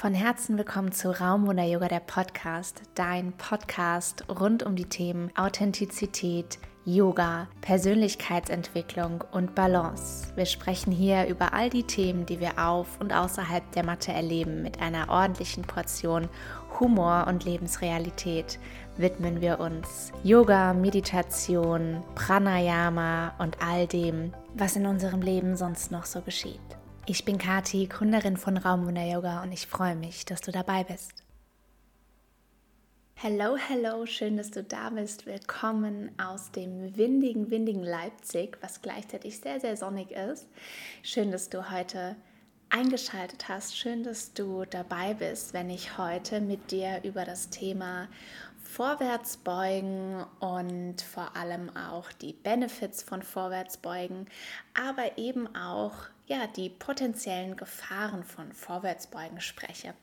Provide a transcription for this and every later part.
Von Herzen willkommen zu Raumwunder Yoga, der Podcast, dein Podcast rund um die Themen Authentizität, Yoga, Persönlichkeitsentwicklung und Balance. Wir sprechen hier über all die Themen, die wir auf und außerhalb der Matte erleben, mit einer ordentlichen Portion Humor und Lebensrealität widmen wir uns Yoga, Meditation, Pranayama und all dem, was in unserem Leben sonst noch so geschieht. Ich bin Kati, Gründerin von Raumwunder Yoga und ich freue mich, dass du dabei bist. Hello, hello, schön, dass du da bist. Willkommen aus dem windigen, windigen Leipzig, was gleichzeitig sehr, sehr sonnig ist. Schön, dass du heute eingeschaltet hast. Schön, dass du dabei bist, wenn ich heute mit dir über das Thema Vorwärtsbeugen und vor allem auch die Benefits von Vorwärtsbeugen, aber eben auch ja, die potenziellen Gefahren von Vorwärtsbeugen spreche.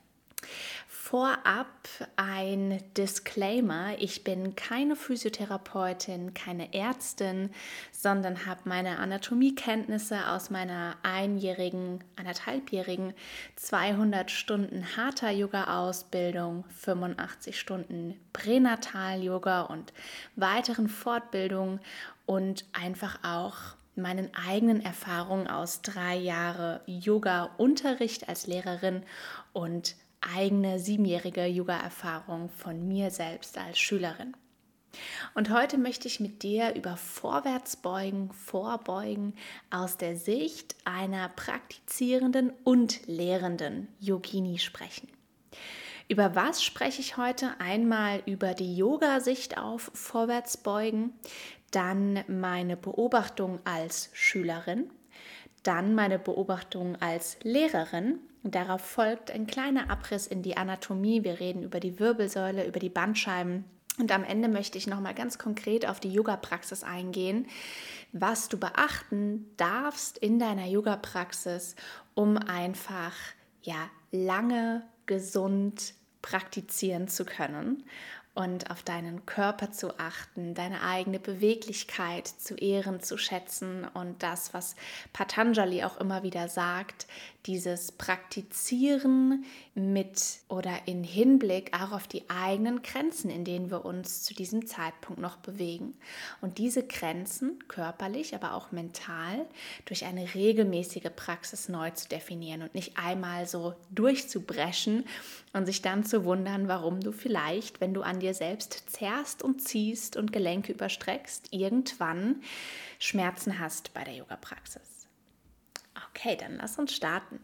Vorab ein Disclaimer. Ich bin keine Physiotherapeutin, keine Ärztin, sondern habe meine Anatomiekenntnisse aus meiner einjährigen, anderthalbjährigen 200 Stunden harter Yoga-Ausbildung, 85 Stunden Pränatal-Yoga und weiteren Fortbildungen und einfach auch meinen eigenen Erfahrungen aus drei Jahren Yoga-Unterricht als Lehrerin und eigene siebenjährige Yoga-Erfahrung von mir selbst als Schülerin. Und heute möchte ich mit dir über Vorwärtsbeugen, Vorbeugen aus der Sicht einer praktizierenden und lehrenden Yogini sprechen. Über was spreche ich heute? Einmal über die Yoga-Sicht auf Vorwärtsbeugen, dann meine Beobachtung als Schülerin, dann meine Beobachtung als Lehrerin. Darauf folgt ein kleiner Abriss in die Anatomie. Wir reden über die Wirbelsäule, über die Bandscheiben. Und am Ende möchte ich nochmal ganz konkret auf die Yoga-Praxis eingehen, was du beachten darfst in deiner Yoga-Praxis, um einfach ja, lange gesund praktizieren zu können und auf deinen Körper zu achten, deine eigene Beweglichkeit zu ehren, zu schätzen und das, was Patanjali auch immer wieder sagt, dieses Praktizieren mit oder in Hinblick auch auf die eigenen Grenzen, in denen wir uns zu diesem Zeitpunkt noch bewegen. Und diese Grenzen, körperlich, aber auch mental, durch eine regelmäßige Praxis neu zu definieren und nicht einmal so durchzubrechen und sich dann zu wundern, warum du vielleicht, wenn du an dir selbst zerrst und ziehst und Gelenke überstreckst, irgendwann Schmerzen hast bei der Yoga-Praxis. Okay, dann lass uns starten.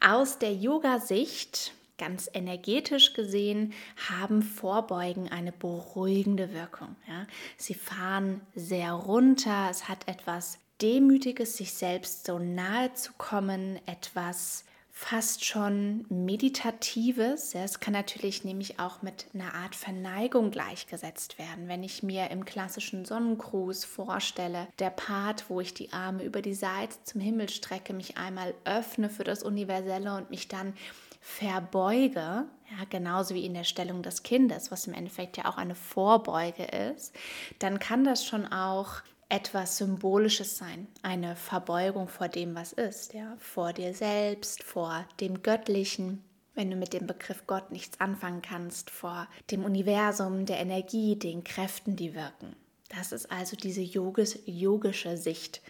Aus der Yoga-Sicht, ganz energetisch gesehen, haben Vorbeugen eine beruhigende Wirkung. Ja? Sie fahren sehr runter, es hat etwas Demütiges, sich selbst so nahe zu kommen, etwas fast schon meditatives. Es kann natürlich nämlich auch mit einer Art Verneigung gleichgesetzt werden. Wenn ich mir im klassischen Sonnengruß vorstelle, der Part, wo ich die Arme über die Seite zum Himmel strecke, mich einmal öffne für das Universelle und mich dann verbeuge, ja, genauso wie in der Stellung des Kindes, was im Endeffekt ja auch eine Vorbeuge ist, dann kann das schon auch etwas Symbolisches sein, eine Verbeugung vor dem, was ist, ja, vor dir selbst, vor dem Göttlichen, wenn du mit dem Begriff Gott nichts anfangen kannst, vor dem Universum, der Energie, den Kräften, die wirken. Das ist also diese yogis, yogische Sicht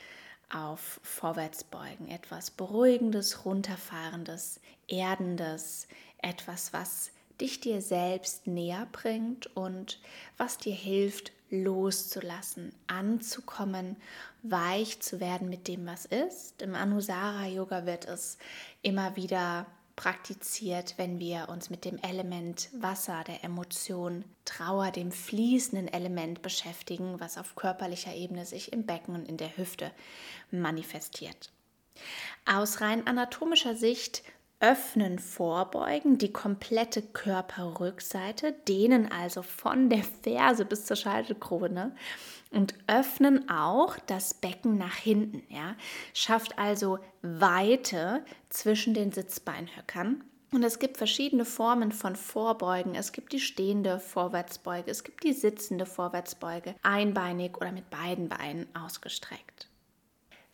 auf Vorwärtsbeugen, etwas Beruhigendes, Runterfahrendes, Erdendes, etwas, was dich dir selbst näher bringt und was dir hilft, loszulassen, anzukommen, weich zu werden mit dem, was ist. Im Anusara Yoga wird es immer wieder praktiziert, wenn wir uns mit dem Element Wasser, der Emotion Trauer, dem fließenden Element beschäftigen, was auf körperlicher Ebene sich im Becken und in der Hüfte manifestiert. Aus rein anatomischer Sicht Öffnen vorbeugen, die komplette Körperrückseite, dehnen also von der Ferse bis zur Scheitelkrone und öffnen auch das Becken nach hinten. Ja? Schafft also Weite zwischen den Sitzbeinhöckern. Und es gibt verschiedene Formen von Vorbeugen. Es gibt die stehende Vorwärtsbeuge, es gibt die sitzende Vorwärtsbeuge, einbeinig oder mit beiden Beinen ausgestreckt.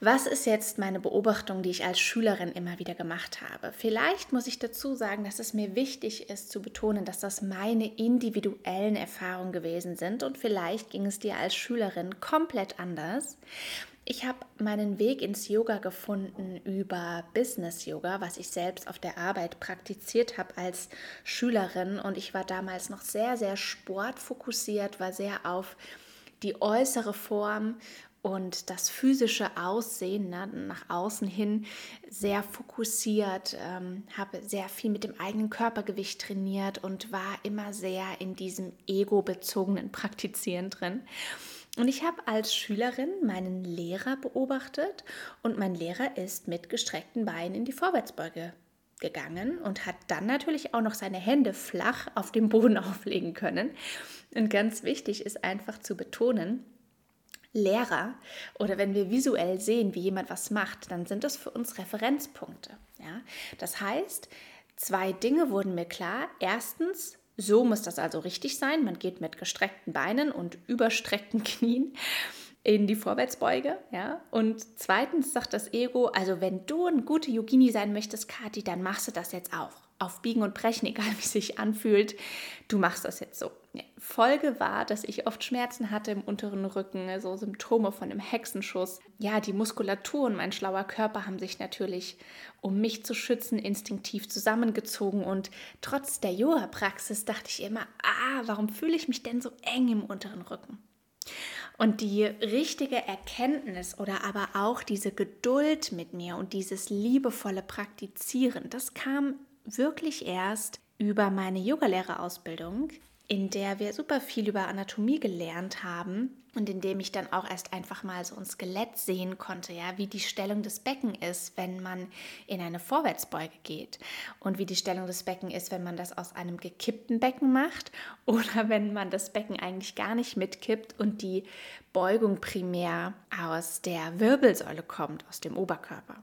Was ist jetzt meine Beobachtung, die ich als Schülerin immer wieder gemacht habe? Vielleicht muss ich dazu sagen, dass es mir wichtig ist zu betonen, dass das meine individuellen Erfahrungen gewesen sind und vielleicht ging es dir als Schülerin komplett anders. Ich habe meinen Weg ins Yoga gefunden über Business Yoga, was ich selbst auf der Arbeit praktiziert habe als Schülerin und ich war damals noch sehr, sehr sportfokussiert, war sehr auf die äußere Form und das physische Aussehen ne, nach außen hin sehr fokussiert, ähm, habe sehr viel mit dem eigenen Körpergewicht trainiert und war immer sehr in diesem ego-bezogenen Praktizieren drin. Und ich habe als Schülerin meinen Lehrer beobachtet und mein Lehrer ist mit gestreckten Beinen in die Vorwärtsbeuge gegangen und hat dann natürlich auch noch seine Hände flach auf dem Boden auflegen können. Und ganz wichtig ist einfach zu betonen, Lehrer oder wenn wir visuell sehen, wie jemand was macht, dann sind das für uns Referenzpunkte. Ja? Das heißt, zwei Dinge wurden mir klar. Erstens, so muss das also richtig sein. Man geht mit gestreckten Beinen und überstreckten Knien in die Vorwärtsbeuge. Ja? Und zweitens sagt das Ego, also wenn du eine gute Yogini sein möchtest, Kati, dann machst du das jetzt auch. Auf Biegen und Brechen, egal wie es sich anfühlt, du machst das jetzt so. Folge war, dass ich oft Schmerzen hatte im unteren Rücken, so Symptome von einem Hexenschuss. Ja, die Muskulatur und mein schlauer Körper haben sich natürlich, um mich zu schützen, instinktiv zusammengezogen. Und trotz der Yoga-Praxis dachte ich immer, ah, warum fühle ich mich denn so eng im unteren Rücken? Und die richtige Erkenntnis oder aber auch diese Geduld mit mir und dieses liebevolle Praktizieren, das kam wirklich erst über meine Yogalehrerausbildung, in der wir super viel über Anatomie gelernt haben und in dem ich dann auch erst einfach mal so ein Skelett sehen konnte, ja, wie die Stellung des Becken ist, wenn man in eine Vorwärtsbeuge geht und wie die Stellung des Becken ist, wenn man das aus einem gekippten Becken macht oder wenn man das Becken eigentlich gar nicht mitkippt und die Beugung primär aus der Wirbelsäule kommt, aus dem Oberkörper.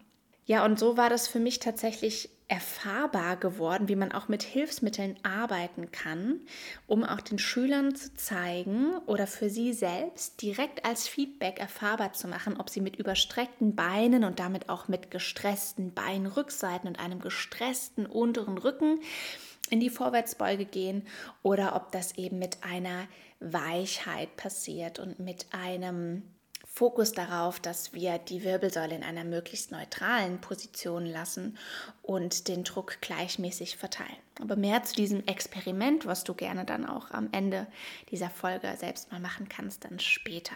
Ja, und so war das für mich tatsächlich erfahrbar geworden, wie man auch mit Hilfsmitteln arbeiten kann, um auch den Schülern zu zeigen oder für sie selbst direkt als Feedback erfahrbar zu machen, ob sie mit überstreckten Beinen und damit auch mit gestressten Beinrückseiten und einem gestressten unteren Rücken in die Vorwärtsbeuge gehen oder ob das eben mit einer Weichheit passiert und mit einem Fokus darauf, dass wir die Wirbelsäule in einer möglichst neutralen Position lassen und den Druck gleichmäßig verteilen. Aber mehr zu diesem Experiment, was du gerne dann auch am Ende dieser Folge selbst mal machen kannst, dann später.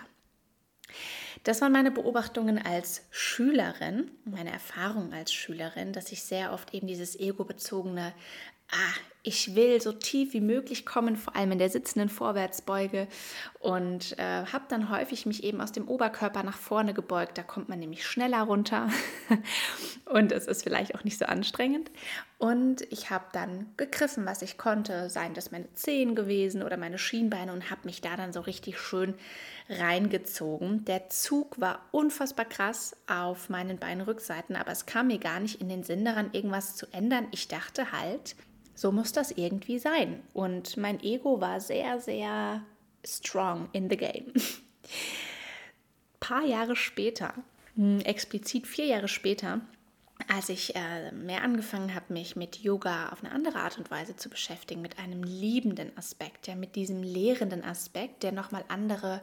Das waren meine Beobachtungen als Schülerin, meine Erfahrungen als Schülerin, dass ich sehr oft eben dieses ego-bezogene ah, ich will so tief wie möglich kommen, vor allem in der sitzenden Vorwärtsbeuge und äh, habe dann häufig mich eben aus dem Oberkörper nach vorne gebeugt. Da kommt man nämlich schneller runter und es ist vielleicht auch nicht so anstrengend. Und ich habe dann gegriffen, was ich konnte, seien das meine Zehen gewesen oder meine Schienbeine und habe mich da dann so richtig schön reingezogen. Der Zug war unfassbar krass auf meinen Beinrückseiten, aber es kam mir gar nicht in den Sinn daran, irgendwas zu ändern. Ich dachte halt, so muss das irgendwie sein. Und mein Ego war sehr, sehr strong in the game. Ein paar Jahre später, hm, explizit vier Jahre später, als ich äh, mehr angefangen habe, mich mit Yoga auf eine andere Art und Weise zu beschäftigen, mit einem liebenden Aspekt, ja, mit diesem lehrenden Aspekt, der nochmal andere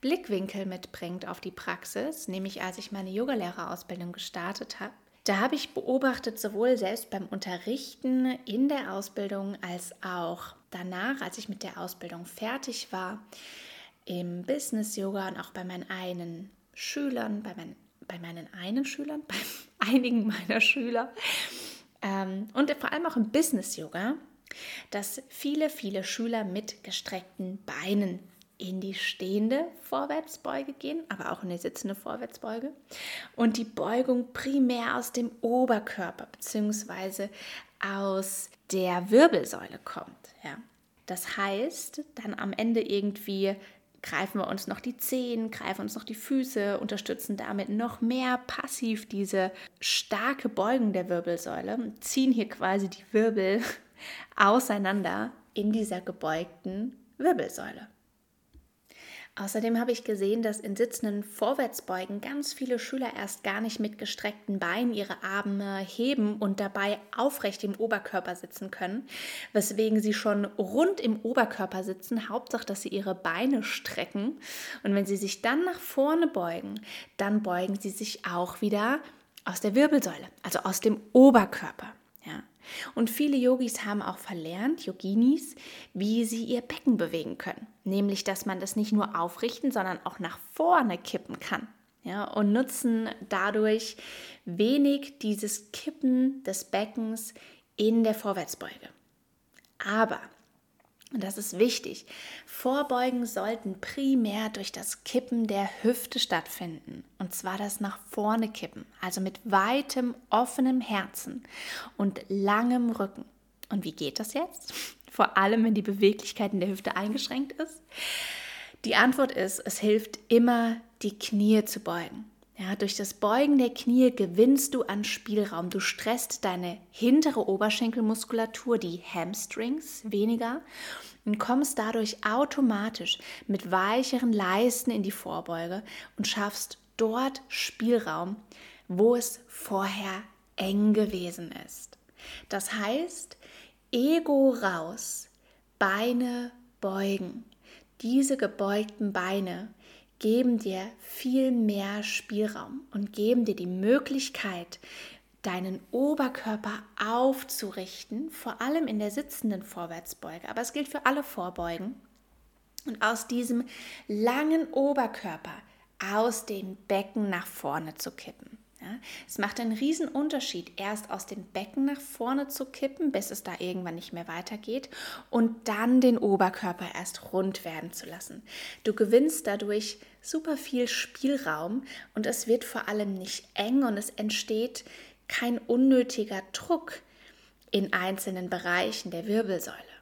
Blickwinkel mitbringt auf die Praxis, nämlich als ich meine Yogalehrerausbildung gestartet habe, da habe ich beobachtet, sowohl selbst beim Unterrichten in der Ausbildung als auch danach, als ich mit der Ausbildung fertig war, im Business Yoga und auch bei meinen einen Schülern, bei, mein, bei meinen einen Schülern, bei einigen meiner Schüler ähm, und vor allem auch im Business Yoga, dass viele, viele Schüler mit gestreckten Beinen in die stehende Vorwärtsbeuge gehen, aber auch in die sitzende Vorwärtsbeuge. Und die Beugung primär aus dem Oberkörper bzw. aus der Wirbelsäule kommt. Ja. Das heißt, dann am Ende irgendwie greifen wir uns noch die Zehen, greifen uns noch die Füße, unterstützen damit noch mehr passiv diese starke Beugung der Wirbelsäule, ziehen hier quasi die Wirbel auseinander in dieser gebeugten Wirbelsäule. Außerdem habe ich gesehen, dass in sitzenden Vorwärtsbeugen ganz viele Schüler erst gar nicht mit gestreckten Beinen ihre Arme heben und dabei aufrecht im Oberkörper sitzen können, weswegen sie schon rund im Oberkörper sitzen, Hauptsache, dass sie ihre Beine strecken. Und wenn sie sich dann nach vorne beugen, dann beugen sie sich auch wieder aus der Wirbelsäule, also aus dem Oberkörper. Und viele Yogis haben auch verlernt, Yoginis, wie sie ihr Becken bewegen können. Nämlich, dass man das nicht nur aufrichten, sondern auch nach vorne kippen kann. Ja, und nutzen dadurch wenig dieses Kippen des Beckens in der Vorwärtsbeuge. Aber und das ist wichtig. Vorbeugen sollten primär durch das Kippen der Hüfte stattfinden. Und zwar das nach vorne kippen, also mit weitem, offenem Herzen und langem Rücken. Und wie geht das jetzt? Vor allem, wenn die Beweglichkeit in der Hüfte eingeschränkt ist. Die Antwort ist, es hilft immer, die Knie zu beugen. Ja, durch das Beugen der Knie gewinnst du an Spielraum. Du stresst deine hintere Oberschenkelmuskulatur, die Hamstrings, weniger und kommst dadurch automatisch mit weicheren Leisten in die Vorbeuge und schaffst dort Spielraum, wo es vorher eng gewesen ist. Das heißt, Ego raus, Beine beugen. Diese gebeugten Beine geben dir viel mehr Spielraum und geben dir die Möglichkeit, deinen Oberkörper aufzurichten, vor allem in der sitzenden Vorwärtsbeuge, aber es gilt für alle Vorbeugen. Und aus diesem langen Oberkörper aus dem Becken nach vorne zu kippen. Ja, es macht einen riesen Unterschied, erst aus dem Becken nach vorne zu kippen, bis es da irgendwann nicht mehr weitergeht und dann den Oberkörper erst rund werden zu lassen. Du gewinnst dadurch super viel Spielraum und es wird vor allem nicht eng und es entsteht kein unnötiger Druck in einzelnen Bereichen der Wirbelsäule.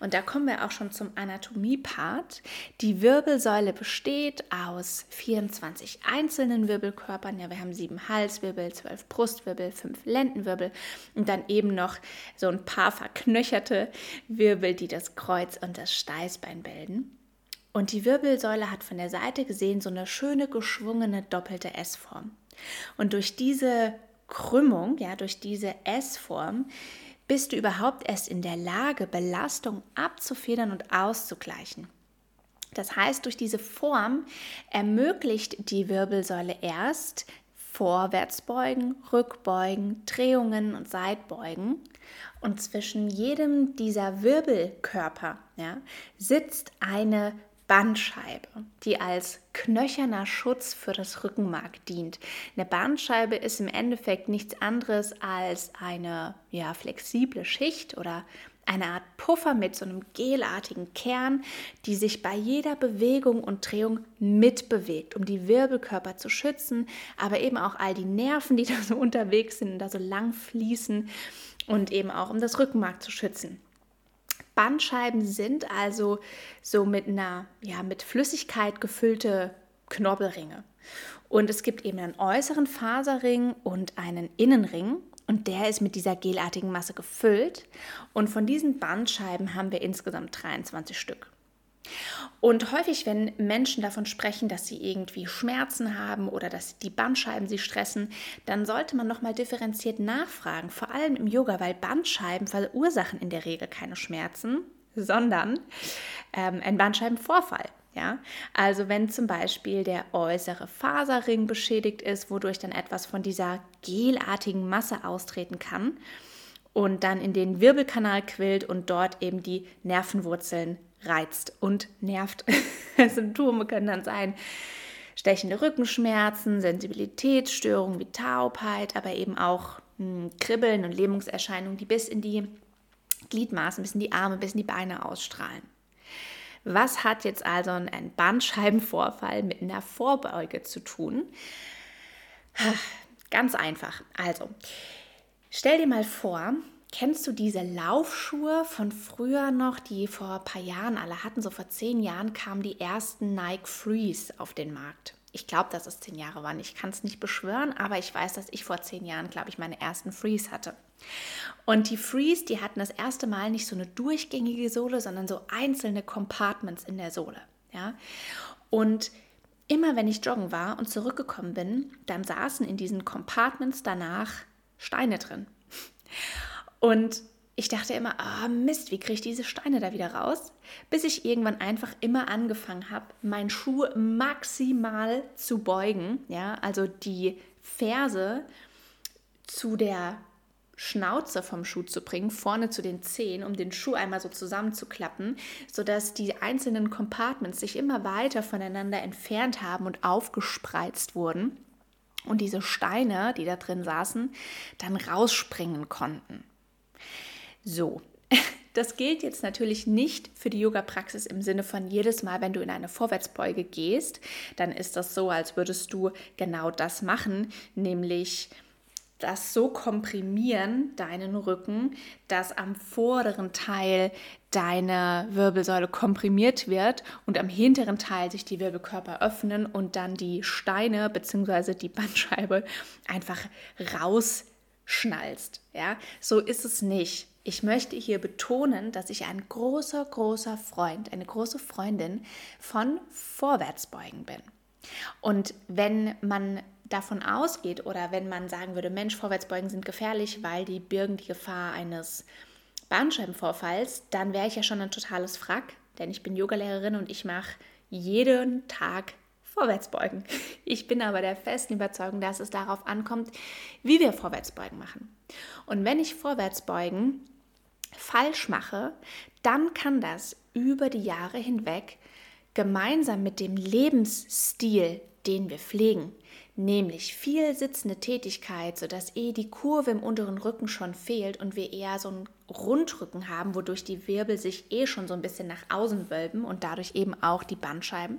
Und da kommen wir auch schon zum Anatomie-Part. Die Wirbelsäule besteht aus 24 einzelnen Wirbelkörpern. Ja, wir haben sieben Halswirbel, zwölf Brustwirbel, fünf Lendenwirbel und dann eben noch so ein paar verknöcherte Wirbel, die das Kreuz und das Steißbein bilden. Und die Wirbelsäule hat von der Seite gesehen so eine schöne geschwungene doppelte S-Form. Und durch diese Krümmung, ja, durch diese S-Form, bist du überhaupt erst in der Lage, Belastung abzufedern und auszugleichen. Das heißt, durch diese Form ermöglicht die Wirbelsäule erst Vorwärtsbeugen, Rückbeugen, Drehungen und Seitbeugen. Und zwischen jedem dieser Wirbelkörper ja, sitzt eine Bandscheibe, die als knöcherner Schutz für das Rückenmark dient. Eine Bandscheibe ist im Endeffekt nichts anderes als eine ja, flexible Schicht oder eine Art Puffer mit so einem gelartigen Kern, die sich bei jeder Bewegung und Drehung mitbewegt, um die Wirbelkörper zu schützen, aber eben auch all die Nerven, die da so unterwegs sind und da so lang fließen und eben auch um das Rückenmark zu schützen. Bandscheiben sind also so mit einer, ja, mit Flüssigkeit gefüllte Knorpelringe. Und es gibt eben einen äußeren Faserring und einen Innenring. Und der ist mit dieser gelartigen Masse gefüllt. Und von diesen Bandscheiben haben wir insgesamt 23 Stück. Und häufig, wenn Menschen davon sprechen, dass sie irgendwie Schmerzen haben oder dass die Bandscheiben sie stressen, dann sollte man nochmal differenziert nachfragen, vor allem im Yoga, weil Bandscheiben verursachen in der Regel keine Schmerzen, sondern ähm, ein Bandscheibenvorfall. Ja, also wenn zum Beispiel der äußere Faserring beschädigt ist, wodurch dann etwas von dieser gelartigen Masse austreten kann und dann in den Wirbelkanal quillt und dort eben die Nervenwurzeln reizt und nervt. Symptome können dann sein stechende Rückenschmerzen, Sensibilitätsstörungen wie Taubheit, aber eben auch mh, hm, Kribbeln und Lähmungserscheinungen, die bis in die Gliedmaßen, bis in die Arme, bis in die Beine ausstrahlen. Was hat jetzt also ein Bandscheibenvorfall mit einer Vorbeuge zu tun? Ganz einfach. Also, stell dir mal vor, Kennst du diese Laufschuhe von früher noch, die vor ein paar Jahren alle hatten? So vor zehn Jahren kamen die ersten Nike Freeze auf den Markt. Ich glaube, dass es zehn Jahre waren. Ich kann es nicht beschwören, aber ich weiß, dass ich vor zehn Jahren, glaube ich, meine ersten Freeze hatte. Und die Freeze, die hatten das erste Mal nicht so eine durchgängige Sohle, sondern so einzelne Compartments in der Sohle. Ja? Und immer wenn ich joggen war und zurückgekommen bin, dann saßen in diesen Compartments danach Steine drin. Und ich dachte immer, oh Mist, wie kriege ich diese Steine da wieder raus? Bis ich irgendwann einfach immer angefangen habe, meinen Schuh maximal zu beugen, ja, also die Ferse zu der Schnauze vom Schuh zu bringen, vorne zu den Zehen, um den Schuh einmal so zusammenzuklappen, sodass die einzelnen Compartments sich immer weiter voneinander entfernt haben und aufgespreizt wurden und diese Steine, die da drin saßen, dann rausspringen konnten. So, das gilt jetzt natürlich nicht für die Yoga-Praxis im Sinne von jedes Mal, wenn du in eine Vorwärtsbeuge gehst, dann ist das so, als würdest du genau das machen, nämlich das so komprimieren, deinen Rücken, dass am vorderen Teil deine Wirbelsäule komprimiert wird und am hinteren Teil sich die Wirbelkörper öffnen und dann die Steine bzw. die Bandscheibe einfach rausschnallst. Ja, so ist es nicht. Ich möchte hier betonen, dass ich ein großer, großer Freund, eine große Freundin von Vorwärtsbeugen bin. Und wenn man davon ausgeht oder wenn man sagen würde, Mensch, Vorwärtsbeugen sind gefährlich, weil die birgen die Gefahr eines Bandscheibenvorfalls, dann wäre ich ja schon ein totales Frack, denn ich bin Yogalehrerin und ich mache jeden Tag Vorwärtsbeugen. Ich bin aber der festen Überzeugung, dass es darauf ankommt, wie wir Vorwärtsbeugen machen. Und wenn ich Vorwärtsbeugen falsch mache, dann kann das über die Jahre hinweg gemeinsam mit dem Lebensstil, den wir pflegen, nämlich viel sitzende Tätigkeit, sodass eh die Kurve im unteren Rücken schon fehlt und wir eher so einen Rundrücken haben, wodurch die Wirbel sich eh schon so ein bisschen nach außen wölben und dadurch eben auch die Bandscheiben,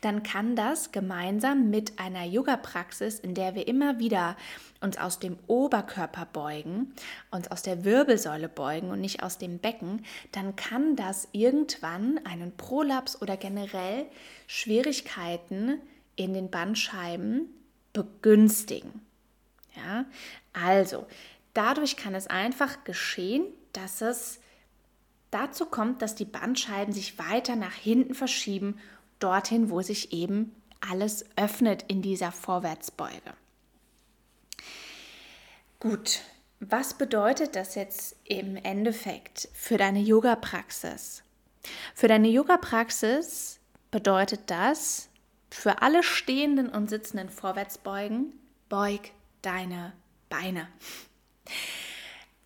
dann kann das gemeinsam mit einer Yoga-Praxis, in der wir immer wieder uns aus dem Oberkörper beugen, uns aus der Wirbelsäule beugen und nicht aus dem Becken, dann kann das irgendwann einen Prolaps oder generell Schwierigkeiten in den Bandscheiben begünstigen. Ja, also dadurch kann es einfach geschehen, dass es dazu kommt, dass die Bandscheiben sich weiter nach hinten verschieben, dorthin, wo sich eben alles öffnet in dieser Vorwärtsbeuge. Gut, was bedeutet das jetzt im Endeffekt für deine Yoga-Praxis? Für deine Yoga-Praxis bedeutet das, für alle stehenden und sitzenden Vorwärtsbeugen, beug deine Beine.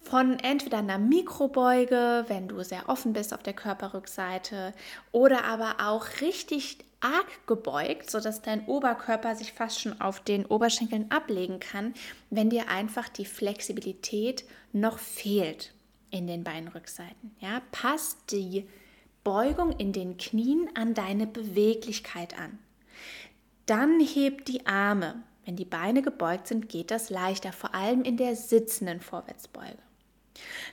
Von entweder einer Mikrobeuge, wenn du sehr offen bist auf der Körperrückseite, oder aber auch richtig arg gebeugt, sodass dein Oberkörper sich fast schon auf den Oberschenkeln ablegen kann, wenn dir einfach die Flexibilität noch fehlt in den Beinrückseiten. Ja, passt die Beugung in den Knien an deine Beweglichkeit an. Dann heb die Arme. Wenn die Beine gebeugt sind, geht das leichter, vor allem in der sitzenden Vorwärtsbeuge.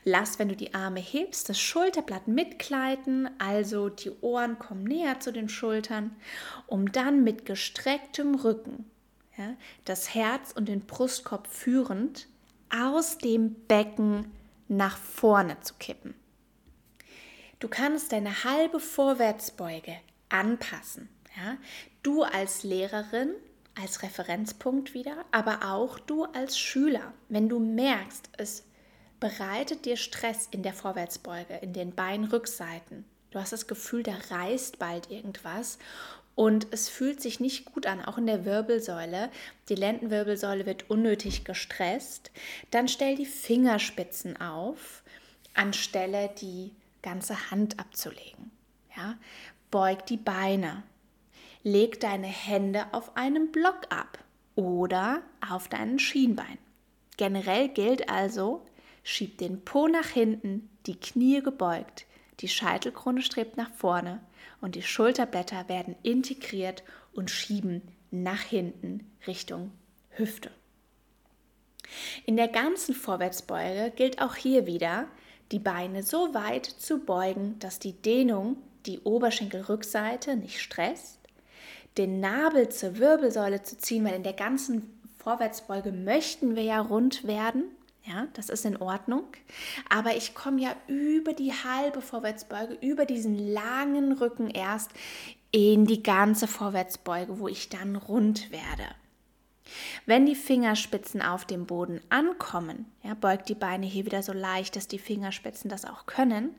Lass, wenn du die Arme hebst, das Schulterblatt mitgleiten, also die Ohren kommen näher zu den Schultern, um dann mit gestrecktem Rücken ja, das Herz und den Brustkorb führend aus dem Becken nach vorne zu kippen. Du kannst deine halbe Vorwärtsbeuge anpassen. Ja? Du als Lehrerin, als Referenzpunkt wieder, aber auch du als Schüler, wenn du merkst, es bereitet dir Stress in der Vorwärtsbeuge, in den Beinrückseiten. Du hast das Gefühl, da reißt bald irgendwas und es fühlt sich nicht gut an, auch in der Wirbelsäule. Die Lendenwirbelsäule wird unnötig gestresst. Dann stell die Fingerspitzen auf, anstelle die ganze Hand abzulegen. Ja? Beug die Beine. Leg deine Hände auf einem Block ab oder auf deinen Schienbein. Generell gilt also, schieb den Po nach hinten, die Knie gebeugt, die Scheitelkrone strebt nach vorne und die Schulterblätter werden integriert und schieben nach hinten Richtung Hüfte. In der ganzen Vorwärtsbeuge gilt auch hier wieder, die Beine so weit zu beugen, dass die Dehnung die Oberschenkelrückseite nicht stresst, den Nabel zur Wirbelsäule zu ziehen, weil in der ganzen Vorwärtsbeuge möchten wir ja rund werden. Ja, das ist in Ordnung. Aber ich komme ja über die halbe Vorwärtsbeuge, über diesen langen Rücken erst in die ganze Vorwärtsbeuge, wo ich dann rund werde. Wenn die Fingerspitzen auf dem Boden ankommen, ja, beugt die Beine hier wieder so leicht, dass die Fingerspitzen das auch können,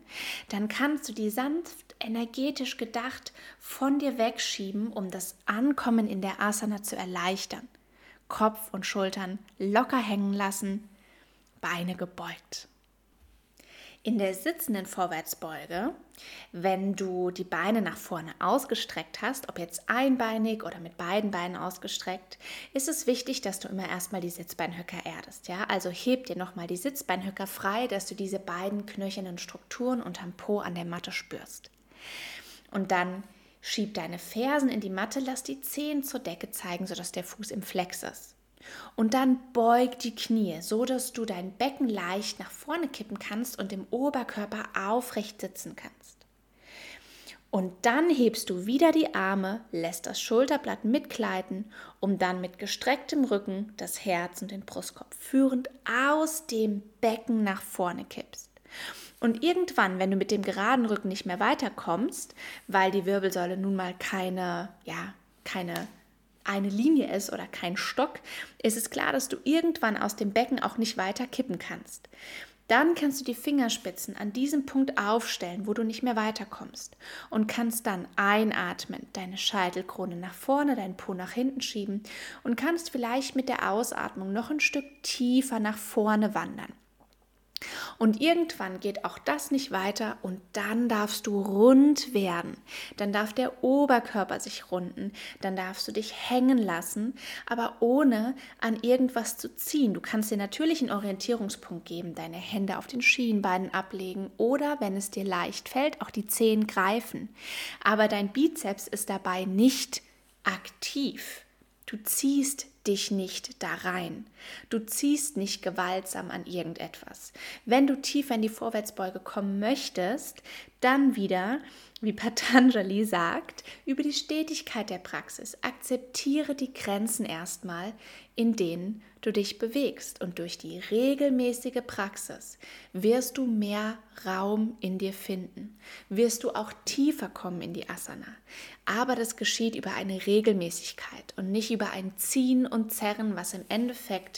dann kannst du die sanft energetisch gedacht von dir wegschieben, um das Ankommen in der Asana zu erleichtern. Kopf und Schultern locker hängen lassen, Beine gebeugt. In der sitzenden Vorwärtsbeuge, wenn du die Beine nach vorne ausgestreckt hast, ob jetzt einbeinig oder mit beiden Beinen ausgestreckt, ist es wichtig, dass du immer erstmal die Sitzbeinhöcker erdest. Ja? Also heb dir nochmal die Sitzbeinhöcker frei, dass du diese beiden knöchernen Strukturen unterm Po an der Matte spürst. Und dann schieb deine Fersen in die Matte, lass die Zehen zur Decke zeigen, sodass der Fuß im Flex ist. Und dann beug die Knie, so dass du dein Becken leicht nach vorne kippen kannst und im Oberkörper aufrecht sitzen kannst. Und dann hebst du wieder die Arme, lässt das Schulterblatt mitgleiten, um dann mit gestrecktem Rücken das Herz und den Brustkorb führend aus dem Becken nach vorne kippst. Und irgendwann, wenn du mit dem geraden Rücken nicht mehr weiterkommst, weil die Wirbelsäule nun mal keine, ja, keine eine Linie ist oder kein Stock, ist es klar, dass du irgendwann aus dem Becken auch nicht weiter kippen kannst. Dann kannst du die Fingerspitzen an diesem Punkt aufstellen, wo du nicht mehr weiterkommst und kannst dann einatmen, deine Scheitelkrone nach vorne, deinen Po nach hinten schieben und kannst vielleicht mit der Ausatmung noch ein Stück tiefer nach vorne wandern. Und irgendwann geht auch das nicht weiter und dann darfst du rund werden. Dann darf der Oberkörper sich runden, dann darfst du dich hängen lassen, aber ohne an irgendwas zu ziehen. Du kannst dir natürlich einen Orientierungspunkt geben, deine Hände auf den Schienbeinen ablegen oder, wenn es dir leicht fällt, auch die Zehen greifen. Aber dein Bizeps ist dabei nicht aktiv. Du ziehst dich nicht da rein. Du ziehst nicht gewaltsam an irgendetwas. Wenn du tiefer in die Vorwärtsbeuge kommen möchtest, dann wieder, wie Patanjali sagt, über die Stetigkeit der Praxis. Akzeptiere die Grenzen erstmal, in denen du dich bewegst. Und durch die regelmäßige Praxis wirst du mehr Raum in dir finden. Wirst du auch tiefer kommen in die Asana. Aber das geschieht über eine Regelmäßigkeit und nicht über ein Ziehen und Zerren, was im Endeffekt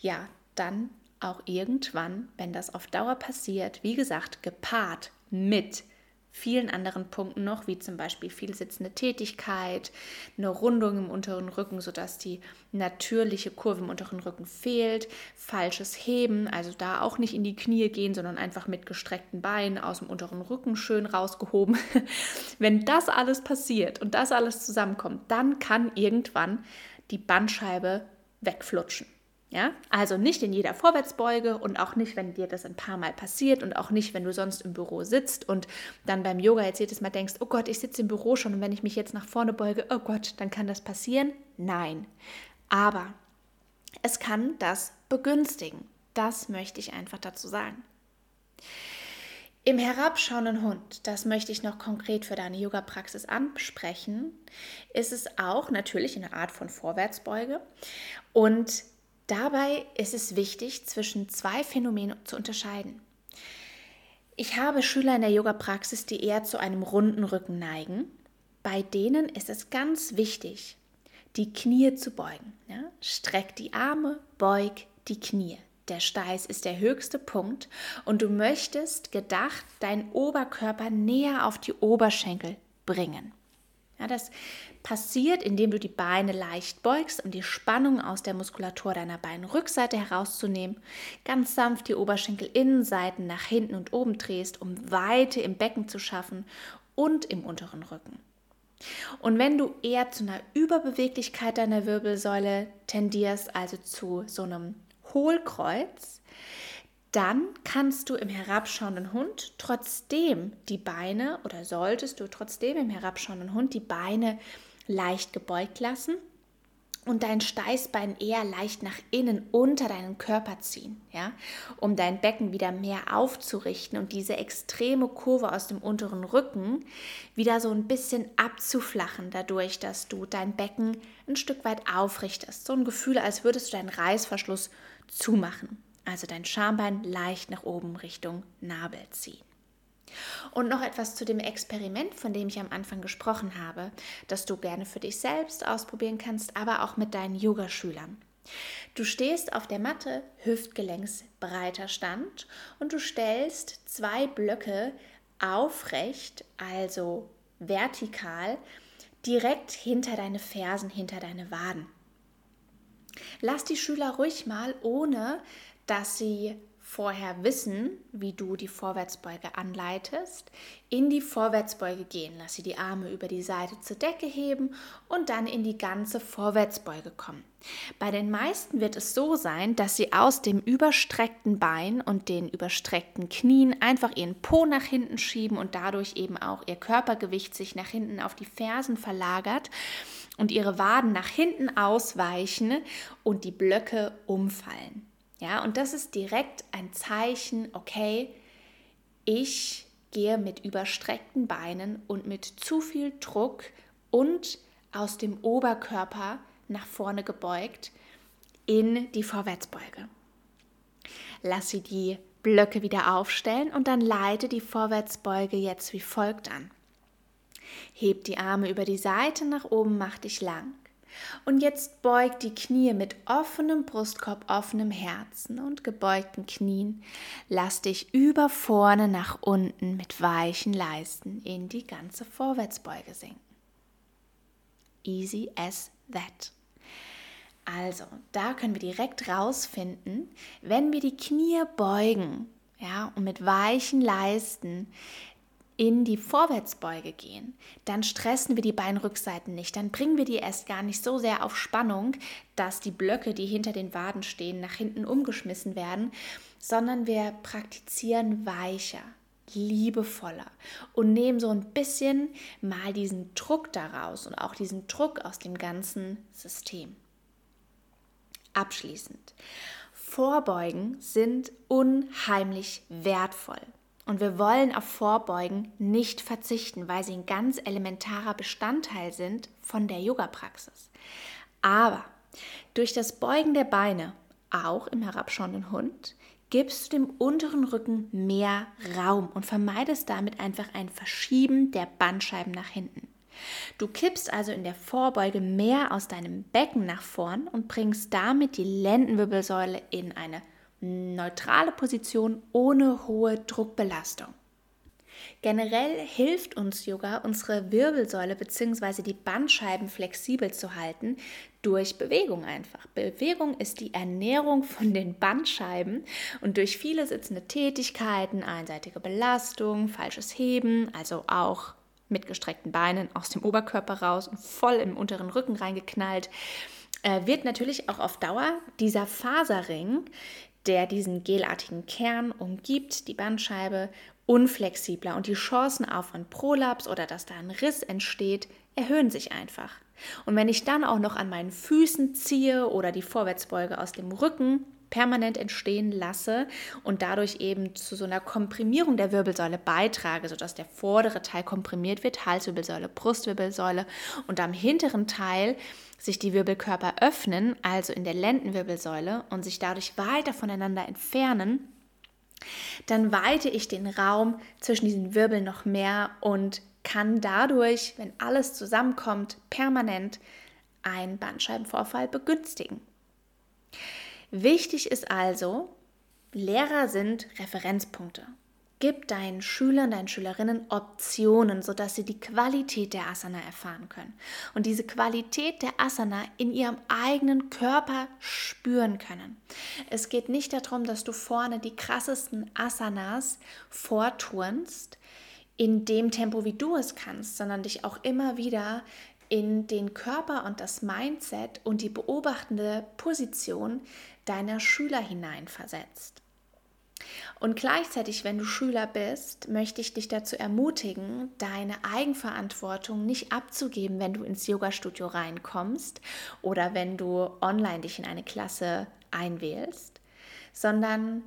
ja dann auch irgendwann, wenn das auf Dauer passiert, wie gesagt, gepaart mit vielen anderen Punkten noch, wie zum Beispiel viel sitzende Tätigkeit, eine Rundung im unteren Rücken, sodass die natürliche Kurve im unteren Rücken fehlt, falsches Heben, also da auch nicht in die Knie gehen, sondern einfach mit gestreckten Beinen aus dem unteren Rücken schön rausgehoben. Wenn das alles passiert und das alles zusammenkommt, dann kann irgendwann die Bandscheibe wegflutschen. Ja, also nicht in jeder Vorwärtsbeuge und auch nicht, wenn dir das ein paar Mal passiert und auch nicht, wenn du sonst im Büro sitzt und dann beim Yoga jetzt jedes Mal denkst, oh Gott, ich sitze im Büro schon und wenn ich mich jetzt nach vorne beuge, oh Gott, dann kann das passieren. Nein, aber es kann das begünstigen. Das möchte ich einfach dazu sagen. Im herabschauenden Hund, das möchte ich noch konkret für deine Yoga-Praxis ansprechen, ist es auch natürlich eine Art von Vorwärtsbeuge und Dabei ist es wichtig, zwischen zwei Phänomenen zu unterscheiden. Ich habe Schüler in der Yoga-Praxis, die eher zu einem runden Rücken neigen. Bei denen ist es ganz wichtig, die Knie zu beugen. Ja? Streck die Arme, beug die Knie. Der Steiß ist der höchste Punkt und du möchtest gedacht deinen Oberkörper näher auf die Oberschenkel bringen. Ja, das passiert, indem du die Beine leicht beugst, um die Spannung aus der Muskulatur deiner Beinrückseite herauszunehmen, ganz sanft die Oberschenkelinnenseiten nach hinten und oben drehst, um Weite im Becken zu schaffen und im unteren Rücken. Und wenn du eher zu einer Überbeweglichkeit deiner Wirbelsäule tendierst, also zu so einem Hohlkreuz, dann kannst du im herabschauenden Hund trotzdem die Beine oder solltest du trotzdem im herabschauenden Hund die Beine leicht gebeugt lassen und dein Steißbein eher leicht nach innen unter deinen Körper ziehen, ja, um dein Becken wieder mehr aufzurichten und diese extreme Kurve aus dem unteren Rücken wieder so ein bisschen abzuflachen, dadurch, dass du dein Becken ein Stück weit aufrichtest. So ein Gefühl, als würdest du deinen Reißverschluss zumachen also dein Schambein leicht nach oben Richtung Nabel ziehen. Und noch etwas zu dem Experiment, von dem ich am Anfang gesprochen habe, das du gerne für dich selbst ausprobieren kannst, aber auch mit deinen Yogaschülern. Du stehst auf der Matte, Hüftgelenks breiter Stand und du stellst zwei Blöcke aufrecht, also vertikal, direkt hinter deine Fersen, hinter deine Waden. Lass die Schüler ruhig mal, ohne dass sie vorher wissen, wie du die Vorwärtsbeuge anleitest, in die Vorwärtsbeuge gehen. Lass sie die Arme über die Seite zur Decke heben und dann in die ganze Vorwärtsbeuge kommen. Bei den meisten wird es so sein, dass sie aus dem überstreckten Bein und den überstreckten Knien einfach ihren Po nach hinten schieben und dadurch eben auch ihr Körpergewicht sich nach hinten auf die Fersen verlagert und ihre Waden nach hinten ausweichen und die Blöcke umfallen. Ja, und das ist direkt ein Zeichen, okay, ich gehe mit überstreckten Beinen und mit zu viel Druck und aus dem Oberkörper nach vorne gebeugt in die Vorwärtsbeuge. Lass sie die Blöcke wieder aufstellen und dann leite die Vorwärtsbeuge jetzt wie folgt an. Heb die Arme über die Seite nach oben, mach dich lang. Und jetzt beugt die Knie mit offenem Brustkorb, offenem Herzen und gebeugten Knien. Lass dich über vorne nach unten mit weichen Leisten in die ganze Vorwärtsbeuge sinken. Easy as that. Also, da können wir direkt rausfinden, wenn wir die Knie beugen, ja, und mit weichen Leisten in die Vorwärtsbeuge gehen, dann stressen wir die Beinrückseiten nicht, dann bringen wir die erst gar nicht so sehr auf Spannung, dass die Blöcke, die hinter den Waden stehen, nach hinten umgeschmissen werden, sondern wir praktizieren weicher, liebevoller und nehmen so ein bisschen mal diesen Druck daraus und auch diesen Druck aus dem ganzen System. Abschließend. Vorbeugen sind unheimlich wertvoll. Und wir wollen auf Vorbeugen nicht verzichten, weil sie ein ganz elementarer Bestandteil sind von der Yoga-Praxis. Aber durch das Beugen der Beine, auch im herabschauenden Hund, gibst du dem unteren Rücken mehr Raum und vermeidest damit einfach ein Verschieben der Bandscheiben nach hinten. Du kippst also in der Vorbeuge mehr aus deinem Becken nach vorn und bringst damit die Lendenwirbelsäule in eine neutrale Position ohne hohe Druckbelastung. Generell hilft uns Yoga, unsere Wirbelsäule bzw. die Bandscheiben flexibel zu halten durch Bewegung einfach. Bewegung ist die Ernährung von den Bandscheiben und durch viele sitzende Tätigkeiten, einseitige Belastung, falsches Heben, also auch mit gestreckten Beinen aus dem Oberkörper raus und voll im unteren Rücken reingeknallt, äh, wird natürlich auch auf Dauer dieser Faserring der diesen gelartigen Kern umgibt, die Bandscheibe, unflexibler und die Chancen auf einen Prolaps oder dass da ein Riss entsteht, erhöhen sich einfach. Und wenn ich dann auch noch an meinen Füßen ziehe oder die Vorwärtsbeuge aus dem Rücken permanent entstehen lasse und dadurch eben zu so einer Komprimierung der Wirbelsäule beitrage, sodass der vordere Teil komprimiert wird, Halswirbelsäule, Brustwirbelsäule und am hinteren Teil sich die Wirbelkörper öffnen, also in der Lendenwirbelsäule und sich dadurch weiter voneinander entfernen, dann weite ich den Raum zwischen diesen Wirbeln noch mehr und kann dadurch, wenn alles zusammenkommt, permanent einen Bandscheibenvorfall begünstigen. Wichtig ist also, Lehrer sind Referenzpunkte. Gib deinen Schülern, deinen Schülerinnen Optionen, sodass sie die Qualität der Asana erfahren können und diese Qualität der Asana in ihrem eigenen Körper spüren können. Es geht nicht darum, dass du vorne die krassesten Asanas vorturnst in dem Tempo, wie du es kannst, sondern dich auch immer wieder in den Körper und das Mindset und die beobachtende Position deiner Schüler hineinversetzt. Und gleichzeitig, wenn du Schüler bist, möchte ich dich dazu ermutigen, deine Eigenverantwortung nicht abzugeben, wenn du ins Yoga-Studio reinkommst oder wenn du online dich in eine Klasse einwählst, sondern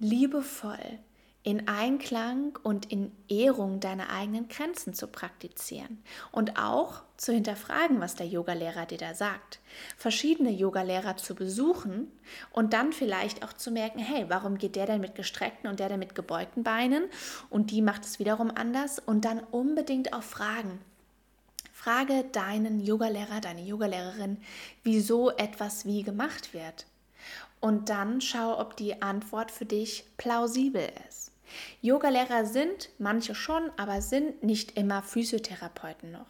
liebevoll in Einklang und in Ehrung deiner eigenen Grenzen zu praktizieren und auch zu hinterfragen, was der Yogalehrer dir da sagt. Verschiedene Yogalehrer zu besuchen und dann vielleicht auch zu merken, hey, warum geht der denn mit gestreckten und der denn mit gebeugten Beinen und die macht es wiederum anders und dann unbedingt auch fragen. Frage deinen Yogalehrer, deine Yogalehrerin, wieso etwas wie gemacht wird. Und dann schau, ob die Antwort für dich plausibel ist. Yogalehrer sind, manche schon, aber sind nicht immer Physiotherapeuten noch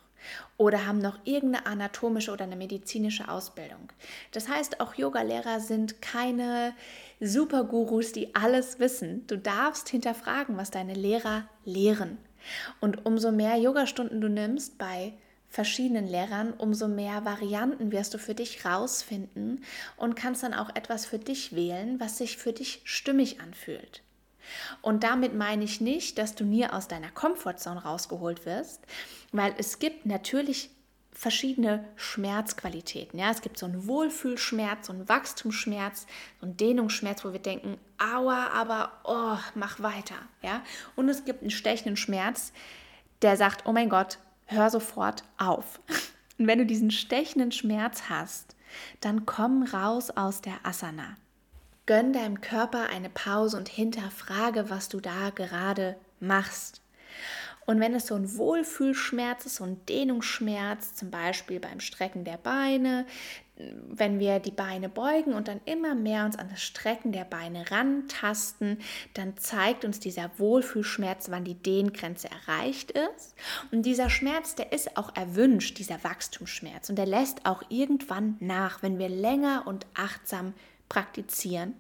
oder haben noch irgendeine anatomische oder eine medizinische Ausbildung. Das heißt, auch Yogalehrer sind keine Supergurus, die alles wissen. Du darfst hinterfragen, was deine Lehrer lehren. Und umso mehr Yogastunden du nimmst bei verschiedenen Lehrern, umso mehr Varianten wirst du für dich rausfinden und kannst dann auch etwas für dich wählen, was sich für dich stimmig anfühlt. Und damit meine ich nicht, dass du nie aus deiner Komfortzone rausgeholt wirst, weil es gibt natürlich verschiedene Schmerzqualitäten. Ja, es gibt so einen Wohlfühlschmerz, so einen Wachstumsschmerz, so einen Dehnungsschmerz, wo wir denken, aua, aber oh, mach weiter. Ja, und es gibt einen stechenden Schmerz, der sagt, oh mein Gott, hör sofort auf. Und wenn du diesen stechenden Schmerz hast, dann komm raus aus der Asana. Gönn deinem Körper eine Pause und hinterfrage, was du da gerade machst. Und wenn es so ein Wohlfühlschmerz ist, so ein Dehnungsschmerz, zum Beispiel beim Strecken der Beine, wenn wir die Beine beugen und dann immer mehr uns an das Strecken der Beine rantasten, dann zeigt uns dieser Wohlfühlschmerz, wann die Dehngrenze erreicht ist. Und dieser Schmerz, der ist auch erwünscht, dieser Wachstumsschmerz. Und der lässt auch irgendwann nach, wenn wir länger und achtsam praktizieren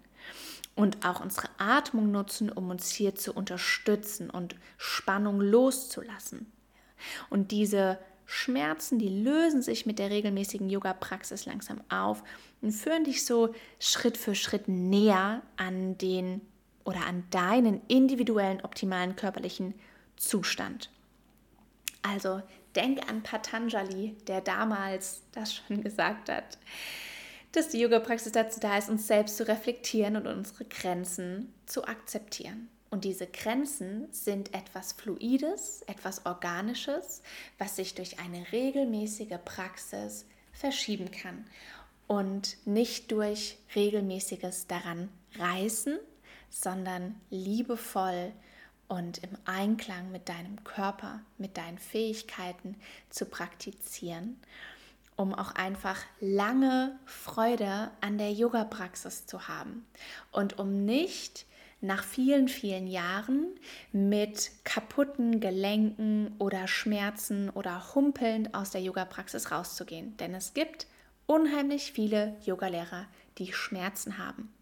und auch unsere Atmung nutzen, um uns hier zu unterstützen und Spannung loszulassen. Und diese Schmerzen, die lösen sich mit der regelmäßigen Yoga-Praxis langsam auf und führen dich so Schritt für Schritt näher an den oder an deinen individuellen optimalen körperlichen Zustand. Also denk an Patanjali, der damals das schon gesagt hat dass die Yoga-Praxis dazu da ist, uns selbst zu reflektieren und unsere Grenzen zu akzeptieren. Und diese Grenzen sind etwas Fluides, etwas Organisches, was sich durch eine regelmäßige Praxis verschieben kann und nicht durch regelmäßiges daran reißen, sondern liebevoll und im Einklang mit deinem Körper, mit deinen Fähigkeiten zu praktizieren um auch einfach lange Freude an der Yoga-Praxis zu haben und um nicht nach vielen, vielen Jahren mit kaputten Gelenken oder Schmerzen oder humpelnd aus der Yoga-Praxis rauszugehen. Denn es gibt unheimlich viele Yogalehrer, die Schmerzen haben.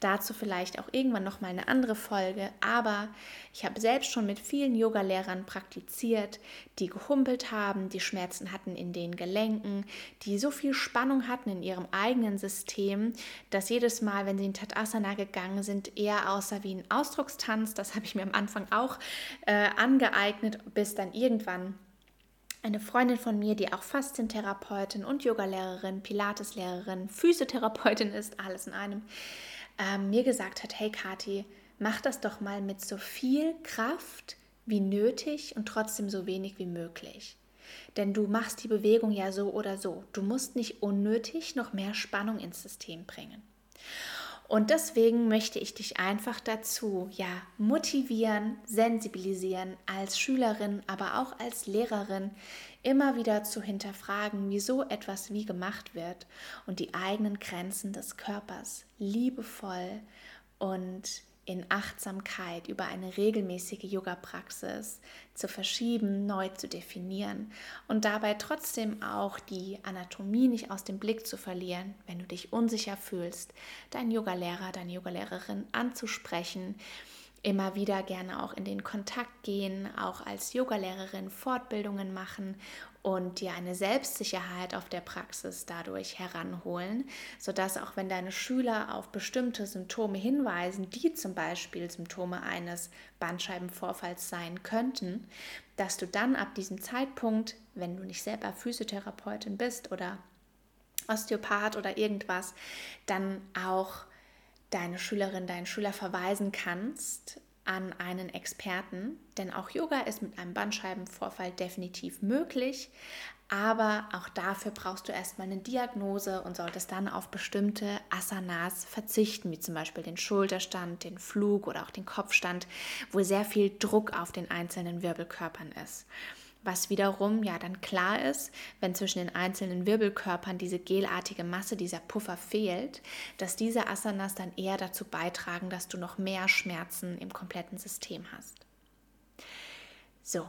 Dazu vielleicht auch irgendwann noch mal eine andere Folge, aber ich habe selbst schon mit vielen Yogalehrern praktiziert, die gehumpelt haben, die Schmerzen hatten in den Gelenken, die so viel Spannung hatten in ihrem eigenen System, dass jedes Mal, wenn sie in Tatasana gegangen sind, eher aussah wie ein Ausdruckstanz. Das habe ich mir am Anfang auch äh, angeeignet, bis dann irgendwann eine Freundin von mir, die auch Faszientherapeutin und Yogalehrerin, Pilateslehrerin, Physiotherapeutin ist, alles in einem, ähm, mir gesagt hat, hey Kathi, mach das doch mal mit so viel Kraft wie nötig und trotzdem so wenig wie möglich. Denn du machst die Bewegung ja so oder so. Du musst nicht unnötig noch mehr Spannung ins System bringen. Und deswegen möchte ich dich einfach dazu ja motivieren, sensibilisieren als Schülerin, aber auch als Lehrerin immer wieder zu hinterfragen, wieso etwas wie gemacht wird und die eigenen Grenzen des Körpers liebevoll und in Achtsamkeit über eine regelmäßige Yoga-Praxis zu verschieben, neu zu definieren und dabei trotzdem auch die Anatomie nicht aus dem Blick zu verlieren, wenn du dich unsicher fühlst, deinen Yogalehrer, deine Yogalehrerin anzusprechen, immer wieder gerne auch in den Kontakt gehen, auch als Yogalehrerin Fortbildungen machen und dir eine Selbstsicherheit auf der Praxis dadurch heranholen, sodass auch wenn deine Schüler auf bestimmte Symptome hinweisen, die zum Beispiel Symptome eines Bandscheibenvorfalls sein könnten, dass du dann ab diesem Zeitpunkt, wenn du nicht selber Physiotherapeutin bist oder Osteopath oder irgendwas, dann auch deine Schülerin, deinen Schüler verweisen kannst an einen Experten, denn auch Yoga ist mit einem Bandscheibenvorfall definitiv möglich, aber auch dafür brauchst du erstmal eine Diagnose und solltest dann auf bestimmte Asanas verzichten, wie zum Beispiel den Schulterstand, den Flug oder auch den Kopfstand, wo sehr viel Druck auf den einzelnen Wirbelkörpern ist was wiederum ja dann klar ist, wenn zwischen den einzelnen Wirbelkörpern diese gelartige Masse, dieser Puffer fehlt, dass diese Asanas dann eher dazu beitragen, dass du noch mehr Schmerzen im kompletten System hast. So,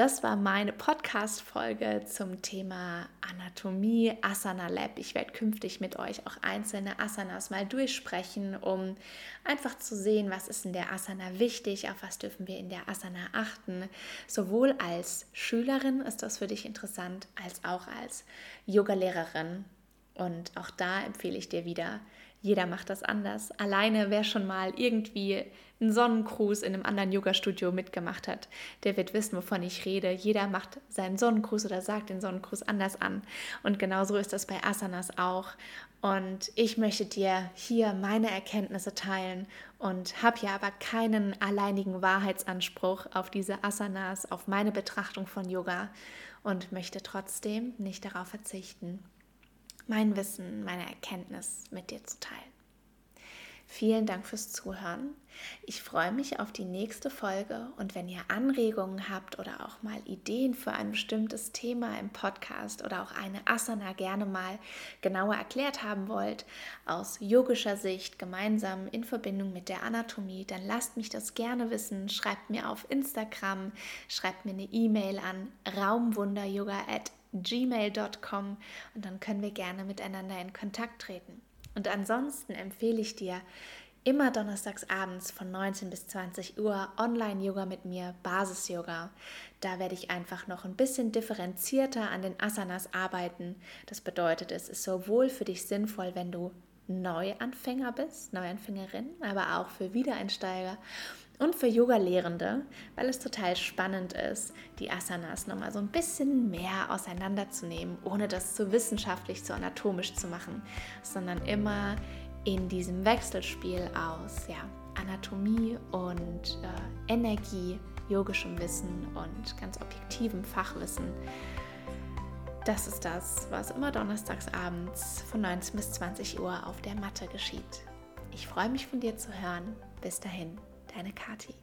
das war meine Podcast-Folge zum Thema Anatomie, Asana Lab. Ich werde künftig mit euch auch einzelne Asanas mal durchsprechen, um einfach zu sehen, was ist in der Asana wichtig, auf was dürfen wir in der Asana achten. Sowohl als Schülerin ist das für dich interessant, als auch als Yogalehrerin. Und auch da empfehle ich dir wieder, jeder macht das anders. Alleine, wer schon mal irgendwie einen Sonnencruise in einem anderen Yoga-Studio mitgemacht hat, der wird wissen, wovon ich rede. Jeder macht seinen Sonnencruise oder sagt den Sonnencruise anders an. Und genauso ist das bei Asanas auch. Und ich möchte dir hier meine Erkenntnisse teilen und habe ja aber keinen alleinigen Wahrheitsanspruch auf diese Asanas, auf meine Betrachtung von Yoga und möchte trotzdem nicht darauf verzichten, mein Wissen, meine Erkenntnis mit dir zu teilen. Vielen Dank fürs Zuhören. Ich freue mich auf die nächste Folge und wenn ihr Anregungen habt oder auch mal Ideen für ein bestimmtes Thema im Podcast oder auch eine Asana gerne mal genauer erklärt haben wollt, aus yogischer Sicht gemeinsam in Verbindung mit der Anatomie, dann lasst mich das gerne wissen. Schreibt mir auf Instagram, schreibt mir eine E-Mail an raumwunderyoga@gmail.com und dann können wir gerne miteinander in Kontakt treten. Und ansonsten empfehle ich dir immer donnerstags abends von 19 bis 20 Uhr Online-Yoga mit mir, Basis-Yoga. Da werde ich einfach noch ein bisschen differenzierter an den Asanas arbeiten. Das bedeutet, es ist sowohl für dich sinnvoll, wenn du Neuanfänger bist, Neuanfängerin, aber auch für Wiedereinsteiger und für Yoga-Lehrende, weil es total spannend ist, die Asanas nochmal so ein bisschen mehr auseinanderzunehmen, ohne das zu wissenschaftlich, zu anatomisch zu machen, sondern immer in diesem Wechselspiel aus ja, Anatomie und äh, Energie, yogischem Wissen und ganz objektivem Fachwissen. Das ist das, was immer donnerstags abends von 19 bis 20 Uhr auf der Matte geschieht. Ich freue mich von dir zu hören. Bis dahin. Deine Kati.